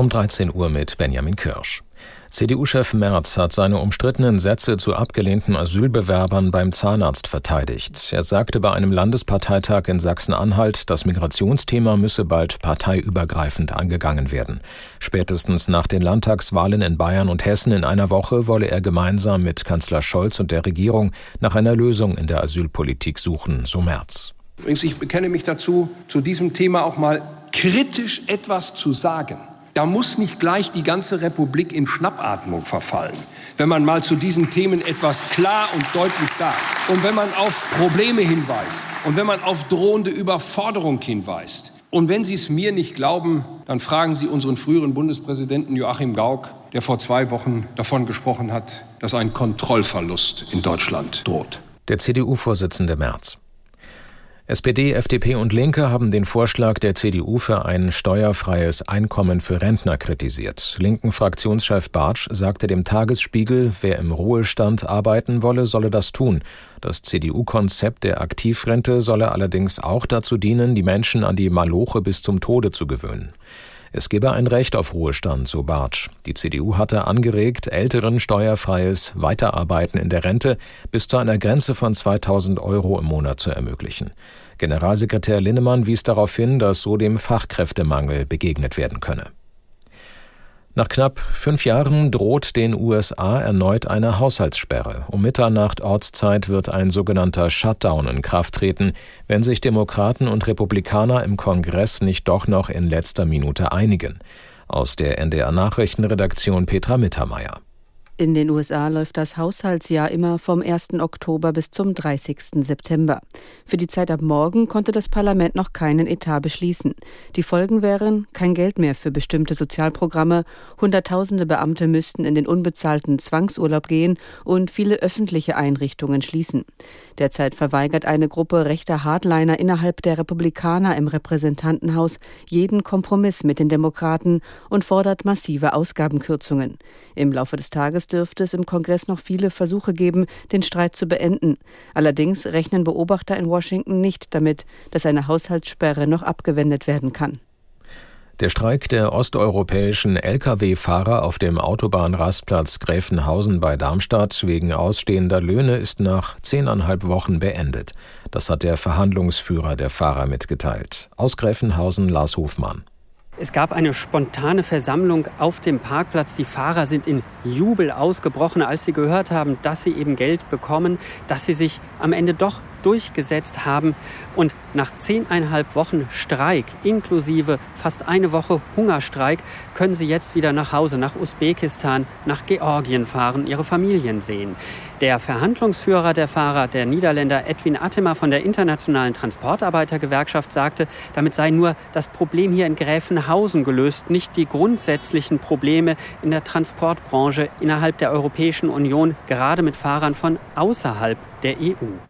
Um 13 Uhr mit Benjamin Kirsch. CDU-Chef Merz hat seine umstrittenen Sätze zu abgelehnten Asylbewerbern beim Zahnarzt verteidigt. Er sagte bei einem Landesparteitag in Sachsen-Anhalt, das Migrationsthema müsse bald parteiübergreifend angegangen werden. Spätestens nach den Landtagswahlen in Bayern und Hessen in einer Woche wolle er gemeinsam mit Kanzler Scholz und der Regierung nach einer Lösung in der Asylpolitik suchen, so Merz. Ich bekenne mich dazu, zu diesem Thema auch mal kritisch etwas zu sagen. Da muss nicht gleich die ganze Republik in Schnappatmung verfallen, wenn man mal zu diesen Themen etwas klar und deutlich sagt. Und wenn man auf Probleme hinweist und wenn man auf drohende Überforderung hinweist. Und wenn Sie es mir nicht glauben, dann fragen Sie unseren früheren Bundespräsidenten Joachim Gauck, der vor zwei Wochen davon gesprochen hat, dass ein Kontrollverlust in Deutschland droht. Der CDU-Vorsitzende Merz. SPD, FDP und Linke haben den Vorschlag der CDU für ein steuerfreies Einkommen für Rentner kritisiert. Linken Fraktionschef Bartsch sagte dem Tagesspiegel, wer im Ruhestand arbeiten wolle, solle das tun. Das CDU-Konzept der Aktivrente solle allerdings auch dazu dienen, die Menschen an die Maloche bis zum Tode zu gewöhnen. Es gebe ein Recht auf Ruhestand, so Bartsch. Die CDU hatte angeregt, Älteren steuerfreies Weiterarbeiten in der Rente bis zu einer Grenze von 2000 Euro im Monat zu ermöglichen. Generalsekretär Linnemann wies darauf hin, dass so dem Fachkräftemangel begegnet werden könne. Nach knapp fünf Jahren droht den USA erneut eine Haushaltssperre. Um Mitternacht Ortszeit wird ein sogenannter Shutdown in Kraft treten, wenn sich Demokraten und Republikaner im Kongress nicht doch noch in letzter Minute einigen. Aus der NDR Nachrichtenredaktion Petra Mittermeier. In den USA läuft das Haushaltsjahr immer vom 1. Oktober bis zum 30. September. Für die Zeit ab morgen konnte das Parlament noch keinen Etat beschließen. Die Folgen wären kein Geld mehr für bestimmte Sozialprogramme, Hunderttausende Beamte müssten in den unbezahlten Zwangsurlaub gehen und viele öffentliche Einrichtungen schließen. Derzeit verweigert eine Gruppe rechter Hardliner innerhalb der Republikaner im Repräsentantenhaus jeden Kompromiss mit den Demokraten und fordert massive Ausgabenkürzungen. Im Laufe des Tages dürfte es im Kongress noch viele Versuche geben, den Streit zu beenden. Allerdings rechnen Beobachter in Washington nicht damit, dass eine Haushaltssperre noch abgewendet werden kann. Der Streik der osteuropäischen Lkw-Fahrer auf dem Autobahnrastplatz Gräfenhausen bei Darmstadt wegen ausstehender Löhne ist nach zehneinhalb Wochen beendet. Das hat der Verhandlungsführer der Fahrer mitgeteilt. Aus Gräfenhausen Lars Hofmann. Es gab eine spontane Versammlung auf dem Parkplatz. Die Fahrer sind in Jubel ausgebrochen, als sie gehört haben, dass sie eben Geld bekommen, dass sie sich am Ende doch durchgesetzt haben. Und nach zehneinhalb Wochen Streik, inklusive fast eine Woche Hungerstreik, können sie jetzt wieder nach Hause, nach Usbekistan, nach Georgien fahren, ihre Familien sehen. Der Verhandlungsführer der Fahrer, der Niederländer Edwin Attemer von der Internationalen Transportarbeitergewerkschaft, sagte, damit sei nur das Problem hier in Gräfenhausen gelöst, nicht die grundsätzlichen Probleme in der Transportbranche innerhalb der Europäischen Union, gerade mit Fahrern von außerhalb der EU.